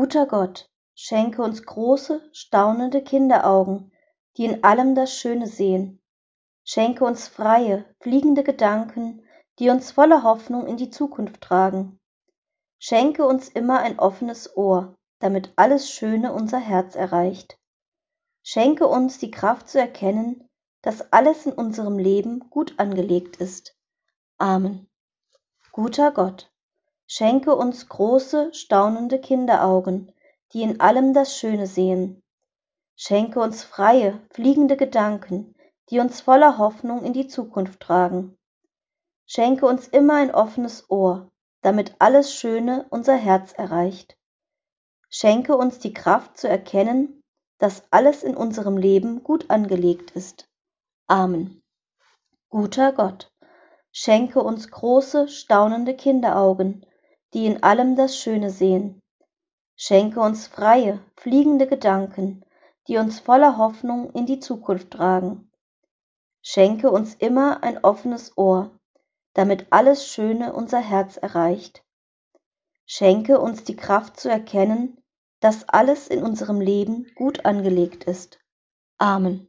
Guter Gott, schenke uns große, staunende Kinderaugen, die in allem das Schöne sehen. Schenke uns freie, fliegende Gedanken, die uns voller Hoffnung in die Zukunft tragen. Schenke uns immer ein offenes Ohr, damit alles Schöne unser Herz erreicht. Schenke uns die Kraft zu erkennen, dass alles in unserem Leben gut angelegt ist. Amen. Guter Gott, schenke uns große, staunende Kinderaugen, die in allem das Schöne sehen. Schenke uns freie, fliegende Gedanken, die uns voller Hoffnung in die Zukunft tragen. Schenke uns immer ein offenes Ohr, damit alles Schöne unser Herz erreicht. Schenke uns die Kraft zu erkennen, dass alles in unserem Leben gut angelegt ist. Amen. Guter Gott, schenke uns große, staunende Kinderaugen, die in allem das Schöne sehen. Schenke uns freie, fliegende Gedanken, die uns voller Hoffnung in die Zukunft tragen. Schenke uns immer ein offenes Ohr, damit alles Schöne unser Herz erreicht. Schenke uns die Kraft zu erkennen, dass alles in unserem Leben gut angelegt ist. Amen.